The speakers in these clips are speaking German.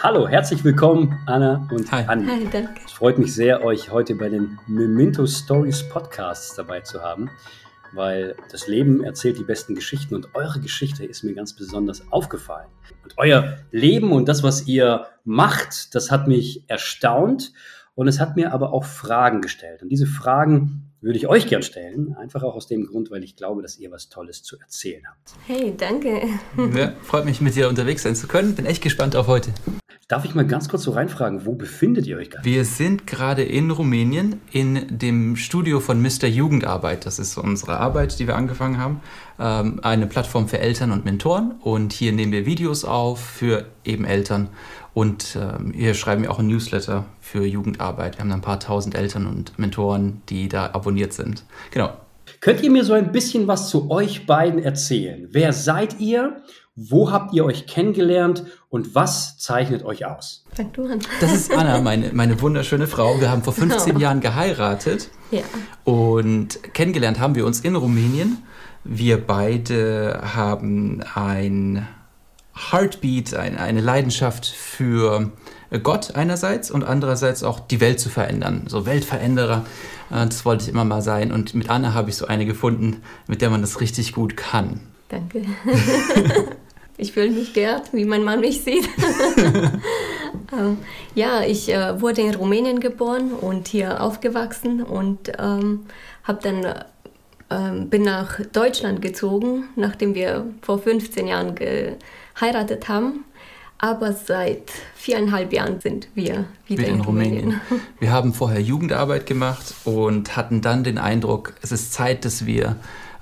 Hallo, herzlich willkommen, Anna und Hi. Andi. Hi, danke. Es freut mich sehr, euch heute bei den Memento Stories Podcasts dabei zu haben, weil das Leben erzählt die besten Geschichten und eure Geschichte ist mir ganz besonders aufgefallen. Und euer Leben und das, was ihr macht, das hat mich erstaunt und es hat mir aber auch Fragen gestellt. Und diese Fragen würde ich euch gern stellen. Einfach auch aus dem Grund, weil ich glaube, dass ihr was Tolles zu erzählen habt. Hey, danke. Ja, freut mich, mit dir unterwegs sein zu können. Bin echt gespannt auf heute. Darf ich mal ganz kurz so reinfragen, wo befindet ihr euch gerade? Wir sind gerade in Rumänien in dem Studio von Mr. Jugendarbeit. Das ist unsere Arbeit, die wir angefangen haben. Ähm, eine Plattform für Eltern und Mentoren. Und hier nehmen wir Videos auf für eben Eltern und ähm, hier schreiben wir auch ein Newsletter für Jugendarbeit. Wir haben ein paar tausend Eltern und Mentoren, die da abonniert sind. Genau. Könnt ihr mir so ein bisschen was zu euch beiden erzählen? Wer seid ihr? Wo habt ihr euch kennengelernt und was zeichnet euch aus? Fang du an. Das ist Anna, meine, meine wunderschöne Frau. Wir haben vor 15 oh. Jahren geheiratet. Ja. Und kennengelernt haben wir uns in Rumänien. Wir beide haben ein Heartbeat, eine Leidenschaft für Gott einerseits und andererseits auch die Welt zu verändern. So Weltveränderer, äh, das wollte ich immer mal sein. Und mit Anna habe ich so eine gefunden, mit der man das richtig gut kann. Danke. ich fühle mich geehrt, wie mein Mann mich sieht. Ähm, ja, ich äh, wurde in Rumänien geboren und hier aufgewachsen und ähm, habe dann ähm, bin nach Deutschland gezogen, nachdem wir vor 15 Jahren geheiratet haben. Aber seit viereinhalb Jahren sind wir wieder, wieder in, in Rumänien. Rumänien. Wir haben vorher Jugendarbeit gemacht und hatten dann den Eindruck, es ist Zeit, dass wir,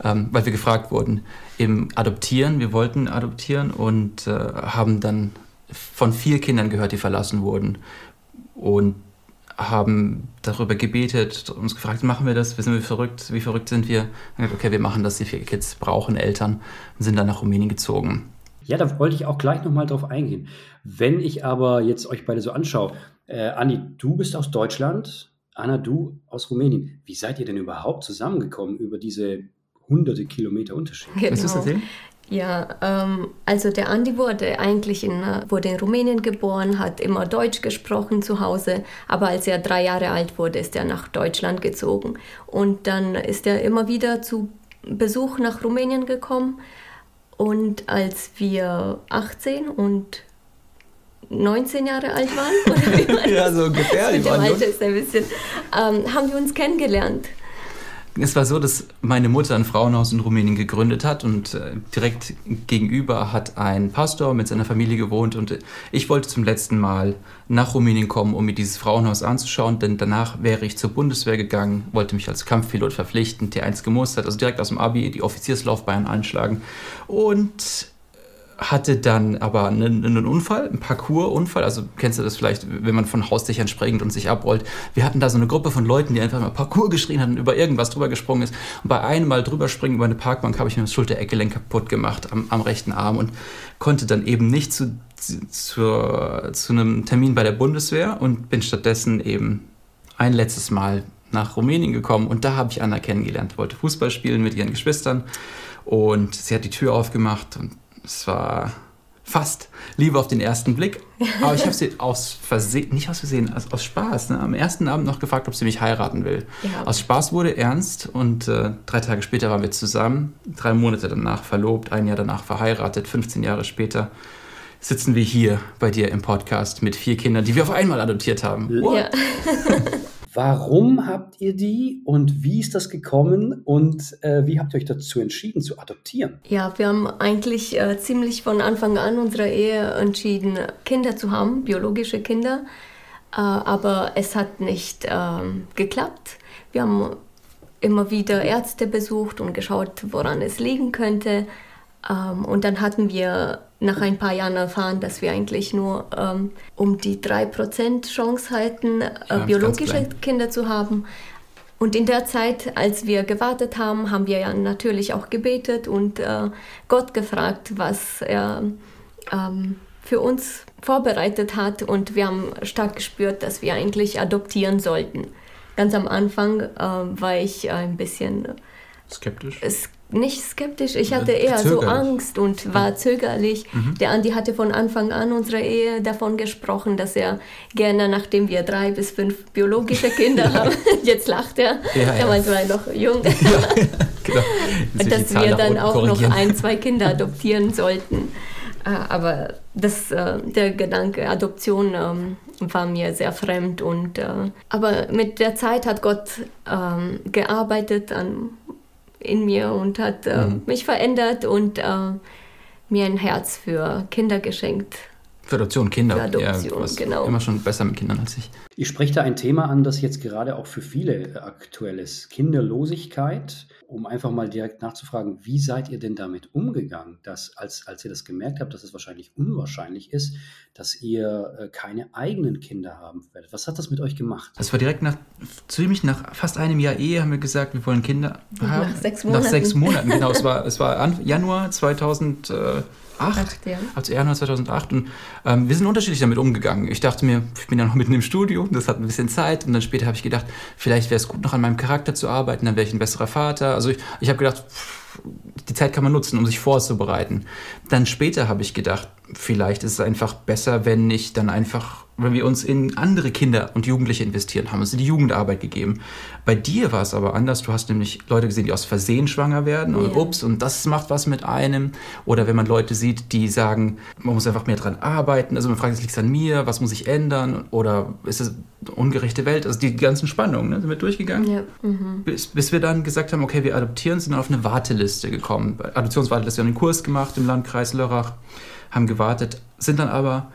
ähm, weil wir gefragt wurden, im Adoptieren, wir wollten adoptieren und äh, haben dann von vier Kindern gehört, die verlassen wurden. Und haben darüber gebetet, uns gefragt, machen wir das, wissen wir verrückt, wie verrückt sind wir? Okay, wir machen das, die vier Kids brauchen Eltern und sind dann nach Rumänien gezogen. Ja, da wollte ich auch gleich nochmal drauf eingehen. Wenn ich aber jetzt euch beide so anschaue, äh, Anni, du bist aus Deutschland, Anna, du aus Rumänien. Wie seid ihr denn überhaupt zusammengekommen über diese hunderte Kilometer Unterschied? Genau. Ja, ähm, also der Andi wurde eigentlich in, wurde in Rumänien geboren, hat immer Deutsch gesprochen zu Hause, aber als er drei Jahre alt wurde, ist er nach Deutschland gezogen. Und dann ist er immer wieder zu Besuch nach Rumänien gekommen. Und als wir 18 und 19 Jahre alt waren, ja, so ungefähr, mit dem Alter ist ein bisschen, ähm, haben wir uns kennengelernt es war so, dass meine Mutter ein Frauenhaus in Rumänien gegründet hat und äh, direkt gegenüber hat ein Pastor mit seiner Familie gewohnt und ich wollte zum letzten Mal nach Rumänien kommen, um mir dieses Frauenhaus anzuschauen, denn danach wäre ich zur Bundeswehr gegangen, wollte mich als Kampfpilot verpflichten, T1 gemustert, also direkt aus dem Abi die Offizierslaufbahn einschlagen und hatte dann aber einen, einen Unfall, einen Parcours-Unfall. Also kennst du das vielleicht, wenn man von Hausdächern springt und sich abrollt. Wir hatten da so eine Gruppe von Leuten, die einfach mal Parcours geschrien hatten, über irgendwas drüber gesprungen ist. Und bei einem Mal drüber springen über eine Parkbank habe ich mir das Schultereckgelenk kaputt gemacht am, am, rechten Arm und konnte dann eben nicht zu, zu, zu einem Termin bei der Bundeswehr und bin stattdessen eben ein letztes Mal nach Rumänien gekommen und da habe ich Anna kennengelernt. Wollte Fußball spielen mit ihren Geschwistern und sie hat die Tür aufgemacht und es war fast Liebe auf den ersten Blick. Aber ich habe sie aus Versehen, nicht aus Versehen, aus, aus Spaß, ne, am ersten Abend noch gefragt, ob sie mich heiraten will. Ja. Aus Spaß wurde ernst und äh, drei Tage später waren wir zusammen, drei Monate danach verlobt, ein Jahr danach verheiratet, 15 Jahre später sitzen wir hier bei dir im Podcast mit vier Kindern, die wir auf einmal adoptiert haben. Ja. Warum habt ihr die und wie ist das gekommen und äh, wie habt ihr euch dazu entschieden zu adoptieren? Ja, wir haben eigentlich äh, ziemlich von Anfang an unserer Ehe entschieden, Kinder zu haben, biologische Kinder, äh, aber es hat nicht ähm, geklappt. Wir haben immer wieder Ärzte besucht und geschaut, woran es liegen könnte. Ähm, und dann hatten wir nach ein paar Jahren erfahren, dass wir eigentlich nur ähm, um die 3% Chance hatten, äh, biologische Kinder zu haben. Und in der Zeit, als wir gewartet haben, haben wir ja natürlich auch gebetet und äh, Gott gefragt, was er ähm, für uns vorbereitet hat. Und wir haben stark gespürt, dass wir eigentlich adoptieren sollten. Ganz am Anfang äh, war ich ein bisschen skeptisch nicht skeptisch, ich hatte eher zögerlich. so Angst und war zögerlich. Mhm. Der Andi hatte von Anfang an unserer Ehe davon gesprochen, dass er gerne, nachdem wir drei bis fünf biologische Kinder haben, jetzt lacht er, ja, damals ja. war er noch jung, genau. dass wir dann auch noch ein, zwei Kinder adoptieren sollten. Äh, aber das, äh, der Gedanke Adoption ähm, war mir sehr fremd. Und, äh, aber mit der Zeit hat Gott ähm, gearbeitet an in mir und hat äh, mhm. mich verändert und äh, mir ein Herz für Kinder geschenkt. Für Adoption, Kinder. Für Adoption, ja, genau. Immer schon besser mit Kindern als ich. Ich spreche da ein Thema an, das jetzt gerade auch für viele aktuell ist. Kinderlosigkeit um einfach mal direkt nachzufragen, wie seid ihr denn damit umgegangen, dass als, als ihr das gemerkt habt, dass es wahrscheinlich unwahrscheinlich ist, dass ihr äh, keine eigenen Kinder haben werdet? Was hat das mit euch gemacht? Das war direkt nach, ziemlich nach fast einem Jahr Ehe haben wir gesagt, wir wollen Kinder haben. Nach sechs Monaten. Nach sechs Monaten, genau. es war, es war Januar 2000. Äh, 2008, ja. also Januar 2008. Und ähm, wir sind unterschiedlich damit umgegangen. Ich dachte mir, ich bin ja noch mitten im Studio, das hat ein bisschen Zeit. Und dann später habe ich gedacht, vielleicht wäre es gut, noch an meinem Charakter zu arbeiten, dann wäre ich ein besserer Vater. Also ich, ich habe gedacht, die Zeit kann man nutzen, um sich vorzubereiten. Dann später habe ich gedacht, vielleicht ist es einfach besser, wenn ich dann einfach wenn wir uns in andere Kinder und Jugendliche investieren, haben uns in die Jugendarbeit gegeben. Bei dir war es aber anders. Du hast nämlich Leute gesehen, die aus Versehen schwanger werden und yeah. ups, und das macht was mit einem. Oder wenn man Leute sieht, die sagen, man muss einfach mehr dran arbeiten. Also man fragt, liegt es an mir? Was muss ich ändern? Oder ist es eine ungerechte Welt? Also die ganzen Spannungen ne, sind wir durchgegangen. Ja. Mhm. Bis, bis, wir dann gesagt haben, okay, wir adoptieren, sind dann auf eine Warteliste gekommen. Adoptionswarteliste, wir haben einen Kurs gemacht im Landkreis Lörrach, haben gewartet, sind dann aber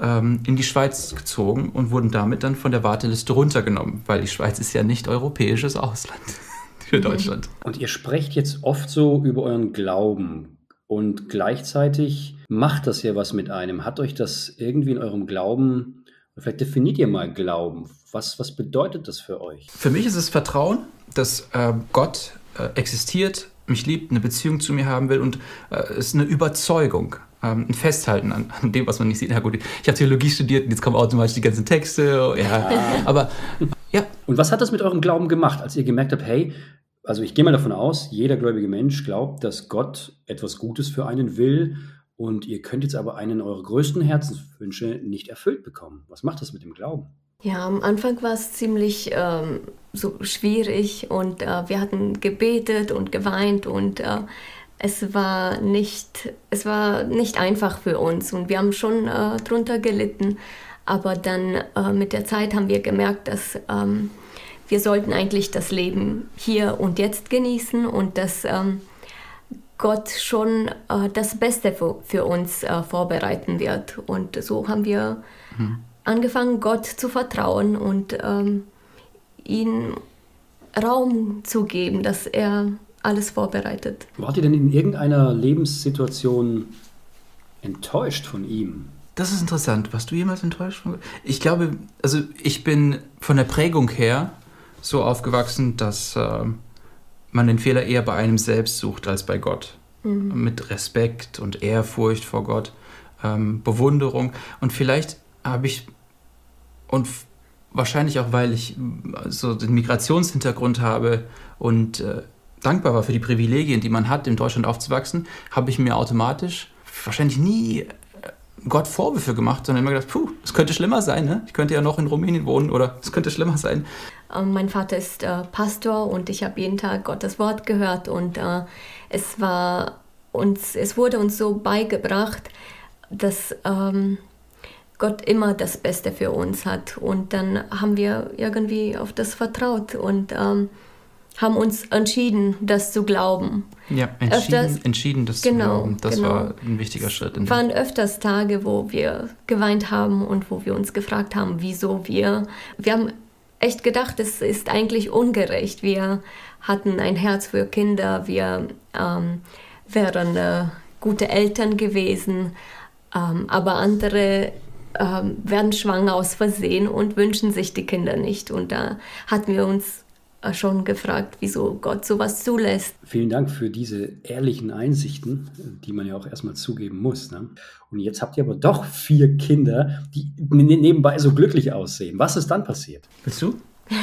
ähm, in die Schweiz gezogen und wurden damit dann von der Warteliste runtergenommen, weil die Schweiz ist ja nicht europäisches Ausland für Deutschland. Und ihr sprecht jetzt oft so über euren Glauben und gleichzeitig macht das ja was mit einem. Hat euch das irgendwie in eurem Glauben, vielleicht definiert ihr mal Glauben. Was, was bedeutet das für euch? Für mich ist es Vertrauen, dass äh, Gott äh, existiert, mich liebt, eine Beziehung zu mir haben will und äh, es ist eine Überzeugung ähm, ein Festhalten an, an, dem, was man nicht sieht. Na gut, ich habe Theologie studiert und jetzt kommen automatisch die ganzen Texte. Ja, aber ja. Und was hat das mit eurem Glauben gemacht, als ihr gemerkt habt, hey, also ich gehe mal davon aus, jeder gläubige Mensch glaubt, dass Gott etwas Gutes für einen will und ihr könnt jetzt aber einen eurer größten Herzenswünsche nicht erfüllt bekommen. Was macht das mit dem Glauben? Ja, am Anfang war es ziemlich ähm, so schwierig und äh, wir hatten gebetet und geweint und äh, es war nicht, es war nicht einfach für uns und wir haben schon äh, drunter gelitten. Aber dann äh, mit der Zeit haben wir gemerkt, dass ähm, wir sollten eigentlich das Leben hier und jetzt genießen und dass ähm, Gott schon äh, das Beste für, für uns äh, vorbereiten wird. Und so haben wir mhm. Angefangen, Gott zu vertrauen und ähm, ihm Raum zu geben, dass er alles vorbereitet. Wart ihr denn in irgendeiner Lebenssituation enttäuscht von ihm? Das ist interessant. Warst du jemals enttäuscht von Ich glaube, also ich bin von der Prägung her so aufgewachsen, dass äh, man den Fehler eher bei einem selbst sucht als bei Gott. Mhm. Mit Respekt und Ehrfurcht vor Gott, ähm, Bewunderung. Und vielleicht habe ich, und wahrscheinlich auch, weil ich so den Migrationshintergrund habe und äh, dankbar war für die Privilegien, die man hat, in Deutschland aufzuwachsen, habe ich mir automatisch wahrscheinlich nie äh, Gott Vorwürfe gemacht, sondern immer gedacht, puh, es könnte schlimmer sein, ne? Ich könnte ja noch in Rumänien wohnen oder es könnte schlimmer sein. Ähm, mein Vater ist äh, Pastor und ich habe jeden Tag Gottes Wort gehört und äh, es war uns, es wurde uns so beigebracht, dass ähm, Gott immer das Beste für uns hat und dann haben wir irgendwie auf das vertraut und ähm, haben uns entschieden, das zu glauben. Ja, entschieden, öfters, entschieden das genau, zu glauben. Das genau. war ein wichtiger Schritt. Es waren öfters Tage, wo wir geweint haben und wo wir uns gefragt haben, wieso wir. Wir haben echt gedacht, es ist eigentlich ungerecht. Wir hatten ein Herz für Kinder, wir ähm, wären äh, gute Eltern gewesen, ähm, aber andere ähm, werden schwanger aus Versehen und wünschen sich die Kinder nicht. Und da hatten wir uns schon gefragt, wieso Gott sowas zulässt. Vielen Dank für diese ehrlichen Einsichten, die man ja auch erstmal zugeben muss. Ne? Und jetzt habt ihr aber doch vier Kinder, die ne-, nebenbei so glücklich aussehen. Was ist dann passiert? Willst du?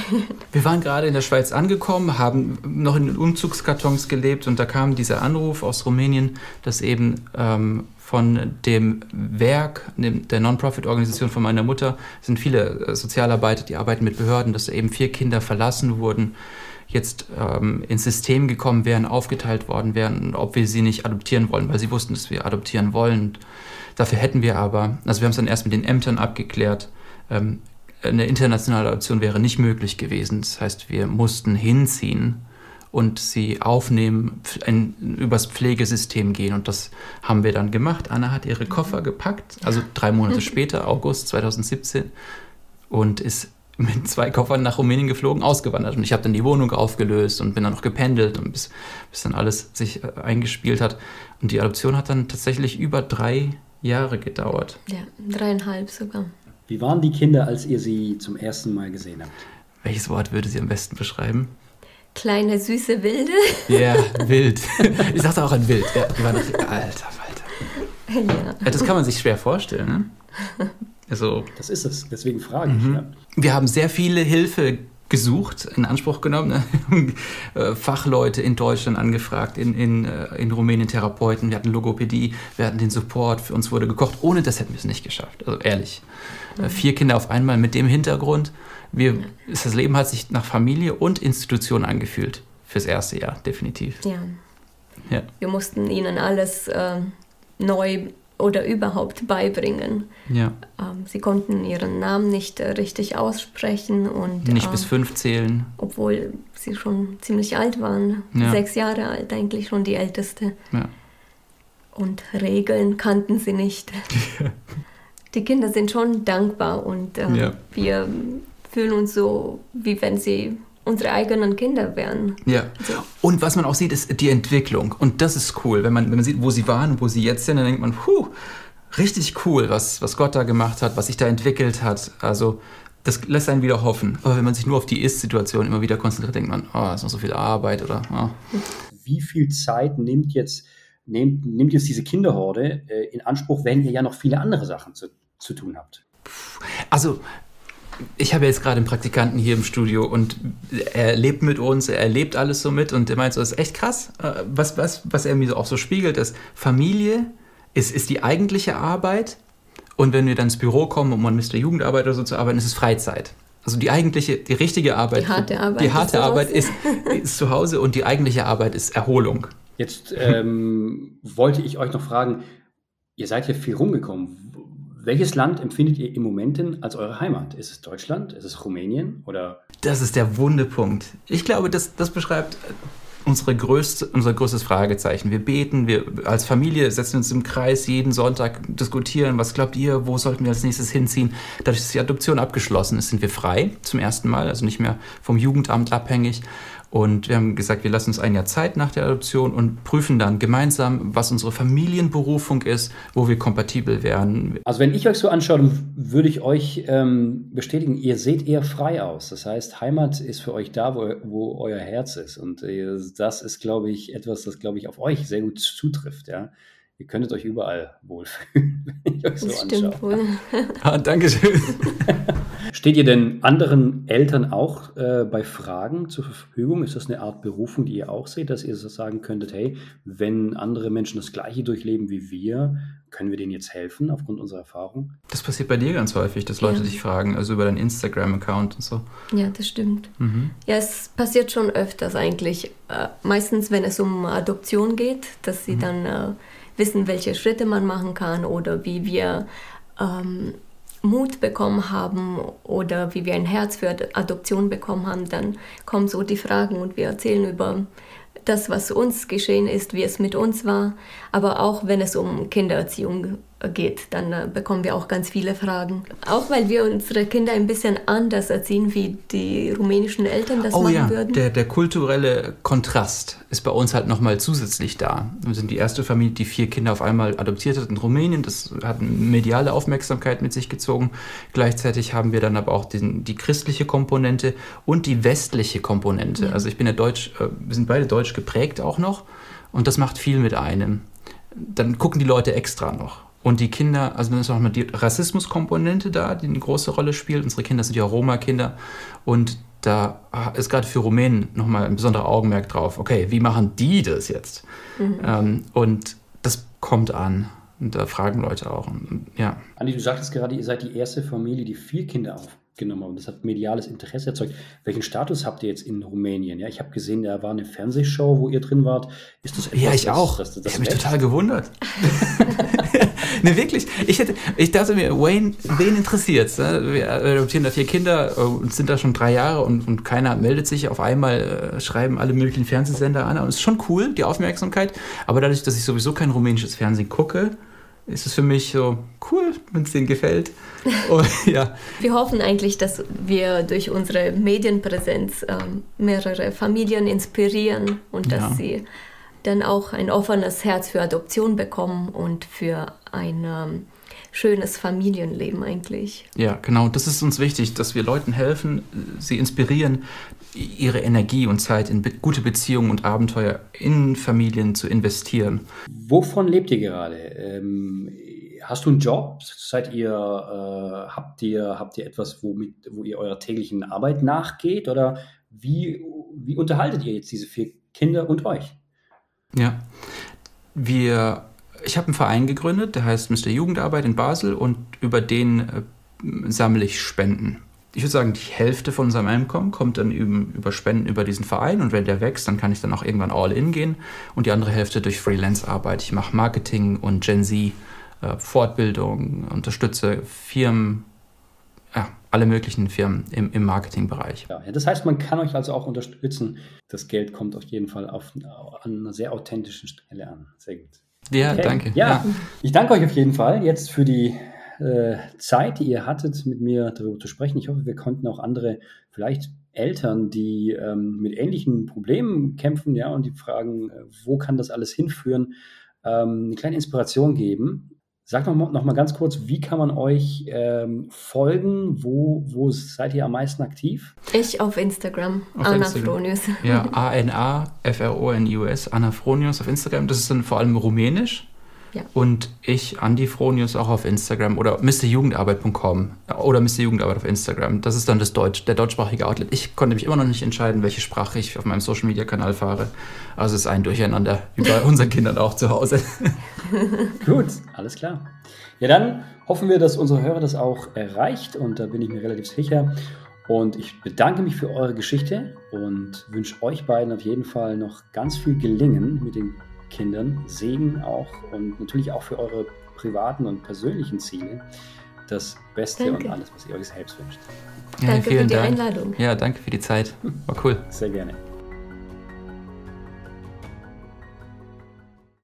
Wir waren gerade in der Schweiz angekommen, haben noch in Umzugskartons gelebt und da kam dieser Anruf aus Rumänien, dass eben ähm, von dem Werk, der Non-Profit-Organisation von meiner Mutter, sind viele äh, Sozialarbeiter, die arbeiten mit Behörden, dass eben vier Kinder verlassen wurden, jetzt ähm, ins System gekommen wären, aufgeteilt worden wären, ob wir sie nicht adoptieren wollen, weil sie wussten, dass wir adoptieren wollen. Dafür hätten wir aber, also wir haben es dann erst mit den Ämtern abgeklärt, ähm, eine internationale Adoption wäre nicht möglich gewesen. Das heißt, wir mussten hinziehen und sie aufnehmen, ein, übers Pflegesystem gehen. Und das haben wir dann gemacht. Anna hat ihre Koffer gepackt, also drei Monate später, August 2017, und ist mit zwei Koffern nach Rumänien geflogen, ausgewandert. Und ich habe dann die Wohnung aufgelöst und bin dann noch gependelt und bis, bis dann alles sich äh, eingespielt hat. Und die Adoption hat dann tatsächlich über drei Jahre gedauert. Ja, dreieinhalb sogar. Wie waren die Kinder, als ihr sie zum ersten Mal gesehen habt? Welches Wort würde sie am besten beschreiben? Kleine, süße Wilde. Ja, wild. Ich sagte auch ein Wild. Ja, die waren noch, alter Falter. Ja. Das kann man sich schwer vorstellen, ne? Also, das ist es, deswegen frage ich. Mhm. Ja. Wir haben sehr viele Hilfe gesucht, in Anspruch genommen, ne? Äh, Fachleute in Deutschland angefragt, in, in, äh, in Rumänien Therapeuten, wir hatten Logopädie, wir hatten den Support, für uns wurde gekocht. Ohne das hätten wir es nicht geschafft, also ehrlich. Mhm. Vier Kinder auf einmal mit dem Hintergrund. Wir, das Leben hat sich nach Familie und Institution angefühlt, fürs erste Jahr, definitiv. Ja. ja. Wir mussten ihnen alles äh, neu oder überhaupt beibringen. Ja. Ähm, sie konnten ihren Namen nicht äh, richtig aussprechen und nicht äh, bis fünf zählen. Obwohl sie schon ziemlich alt waren, ja. sechs Jahre alt eigentlich schon die älteste. Ja. Und Regeln kannten sie nicht. die Kinder sind schon dankbar und äh, ja. wir fühlen uns so, wie wenn sie unsere eigenen Kinder wären. Ja. So. Und was man auch sieht, ist die Entwicklung. Und das ist cool. Wenn man, wenn man sieht, wo sie waren und wo sie jetzt sind, dann denkt man, puh, richtig cool, was, was Gott da gemacht hat, was sich da entwickelt hat. Also das lässt einen wieder hoffen. Aber wenn man sich nur auf die Ist-Situation immer wieder konzentriert, denkt man, oh, ist noch so viel Arbeit oder. Oh. Wie viel Zeit nimmt jetzt, nimmt, nimmt jetzt diese Kinderhorde äh, in Anspruch, wenn ihr ja noch viele andere Sachen zu, zu tun habt? Also ich habe jetzt gerade einen Praktikanten hier im Studio und er lebt mit uns, er erlebt alles so mit und er meint so, das ist echt krass. Äh, was, was, was er mir so auch so spiegelt, ist, Familie ist, ist die eigentliche Arbeit und wenn wir dann ins Büro kommen, um an Mr. Jugendarbeit oder so zu arbeiten, ist es Freizeit. Also die eigentliche, die richtige Arbeit, die harte Arbeit, die harte ist, Arbeit ist, ist zu Hause und die eigentliche Arbeit ist Erholung. Jetzt ähm, wollte ich euch noch fragen, ihr seid ja viel rumgekommen. Welches Land empfindet ihr im Moment als eure Heimat? Ist es Deutschland? Ist es Rumänien? Oder? Das ist der Wundepunkt. Ich glaube, das, das beschreibt unsere größte, unser größtes Fragezeichen. Wir beten, wir als Familie setzen uns im Kreis jeden Sonntag, diskutieren, was glaubt ihr, wo sollten wir als nächstes hinziehen. Dadurch, dass die Adoption abgeschlossen ist, sind wir frei zum ersten Mal, also nicht mehr vom Jugendamt abhängig. Und wir haben gesagt, wir lassen uns ein Jahr Zeit nach der Adoption und prüfen dann gemeinsam, was unsere Familienberufung ist, wo wir kompatibel wären. Also wenn ich euch so anschaue, dann würde ich euch ähm, bestätigen, ihr seht eher frei aus. Das heißt, Heimat ist für euch da, wo, wo euer Herz ist. Und äh, das ist, glaube ich, etwas, das, glaube ich, auf euch sehr gut zutrifft. Ja? Ihr könntet euch überall wohlfühlen, wenn ich euch so das anschaue. Stimmt wohl. ah, Dankeschön. Steht ihr denn anderen Eltern auch äh, bei Fragen zur Verfügung? Ist das eine Art Berufung, die ihr auch seht, dass ihr so sagen könntet, hey, wenn andere Menschen das Gleiche durchleben wie wir, können wir denen jetzt helfen aufgrund unserer Erfahrung? Das passiert bei dir ganz häufig, dass Leute ja. sich fragen, also über deinen Instagram-Account und so. Ja, das stimmt. Mhm. Ja, es passiert schon öfters eigentlich. Äh, meistens, wenn es um Adoption geht, dass sie mhm. dann äh, wissen, welche Schritte man machen kann oder wie wir ähm, Mut bekommen haben oder wie wir ein Herz für Adoption bekommen haben, dann kommen so die Fragen und wir erzählen über das, was uns geschehen ist, wie es mit uns war, aber auch wenn es um Kindererziehung geht, dann äh, bekommen wir auch ganz viele Fragen. Auch weil wir unsere Kinder ein bisschen anders erziehen, wie die rumänischen Eltern das oh, machen ja. würden. Der, der kulturelle Kontrast ist bei uns halt nochmal zusätzlich da. Wir sind die erste Familie, die vier Kinder auf einmal adoptiert hat in Rumänien. Das hat mediale Aufmerksamkeit mit sich gezogen. Gleichzeitig haben wir dann aber auch den, die christliche Komponente und die westliche Komponente. Ja. Also ich bin ja deutsch, äh, wir sind beide deutsch geprägt auch noch und das macht viel mit einem. Dann gucken die Leute extra noch. Und die Kinder, also dann ist auch mal die Rassismuskomponente da, die eine große Rolle spielt. Unsere Kinder sind ja Roma-Kinder. Und da ist gerade für Rumänen nochmal ein besonderer Augenmerk drauf. Okay, wie machen die das jetzt? Mhm. Ähm, und das kommt an. Und da fragen Leute auch. Und, ja. Andi, du sagtest gerade, ihr seid die erste Familie, die vier Kinder aufgenommen haben. Das hat mediales Interesse erzeugt. Welchen Status habt ihr jetzt in Rumänien? Ja, ich habe gesehen, da war eine Fernsehshow, wo ihr drin wart. Ist das etwas, ja, ich auch. Das, das, das ich habe mich total gewundert. ne, wirklich. Ich, hätte, ich dachte mir, Wayne, wen interessiert ne? Wir adoptieren da vier Kinder äh, und sind da schon drei Jahre und, und keiner meldet sich. Auf einmal äh, schreiben alle möglichen Fernsehsender an. Und es ist schon cool, die Aufmerksamkeit. Aber dadurch, dass ich sowieso kein rumänisches Fernsehen gucke, ist es für mich so cool, wenn es denen gefällt. Und, ja. Wir hoffen eigentlich, dass wir durch unsere Medienpräsenz ähm, mehrere Familien inspirieren und dass ja. sie dann auch ein offenes Herz für Adoption bekommen und für ein ähm, schönes Familienleben eigentlich. Ja, genau. Das ist uns wichtig, dass wir Leuten helfen, sie inspirieren, ihre Energie und Zeit in be gute Beziehungen und Abenteuer in Familien zu investieren. Wovon lebt ihr gerade? Ähm, hast du einen Job? Seid ihr, äh, habt ihr, habt ihr etwas, womit, wo ihr eurer täglichen Arbeit nachgeht? Oder wie, wie unterhaltet ihr jetzt diese vier Kinder und euch? Ja, wir, ich habe einen Verein gegründet, der heißt Mr. Jugendarbeit in Basel und über den äh, sammle ich Spenden ich würde sagen, die Hälfte von unserem Einkommen kommt dann über Spenden über diesen Verein und wenn der wächst, dann kann ich dann auch irgendwann all in gehen und die andere Hälfte durch Freelance-Arbeit. Ich mache Marketing und Gen Z, äh, Fortbildung, unterstütze Firmen, ja, alle möglichen Firmen im, im Marketingbereich. Ja, das heißt, man kann euch also auch unterstützen. Das Geld kommt auf jeden Fall auf, an einer sehr authentischen Stelle an. Sehr gut. Ja, okay. danke. Ja, ja, ich danke euch auf jeden Fall jetzt für die äh, Zeit, die ihr hattet, mit mir darüber zu sprechen. Ich hoffe, wir konnten auch andere, vielleicht Eltern, die ähm, mit ähnlichen Problemen kämpfen, ja, und die fragen, äh, wo kann das alles hinführen, ähm, eine kleine Inspiration geben. Sag noch mal, noch mal ganz kurz, wie kann man euch ähm, folgen? Wo, wo seid ihr am meisten aktiv? Ich auf Instagram, auf Anna Instagram. Fronius. Ja, A-N-A-F-R-O-N-I-U-S, Anna Fronius auf Instagram. Das ist dann vor allem rumänisch. Ja. Und ich, Andi Fronius, auch auf Instagram oder mrjugendarbeit.com oder mrjugendarbeit auf Instagram. Das ist dann das Deutsch, der deutschsprachige Outlet. Ich konnte mich immer noch nicht entscheiden, welche Sprache ich auf meinem Social Media Kanal fahre. Also es ist ein Durcheinander, wie bei unseren Kindern auch zu Hause. Gut, alles klar. Ja, dann hoffen wir, dass unsere Hörer das auch erreicht und da bin ich mir relativ sicher. Und ich bedanke mich für eure Geschichte und wünsche euch beiden auf jeden Fall noch ganz viel Gelingen mit den Kindern Segen auch und natürlich auch für eure privaten und persönlichen Ziele das Beste danke. und alles, was ihr euch selbst wünscht. Ja, danke für die Dank. Einladung. Ja, danke für die Zeit. War cool. Sehr gerne.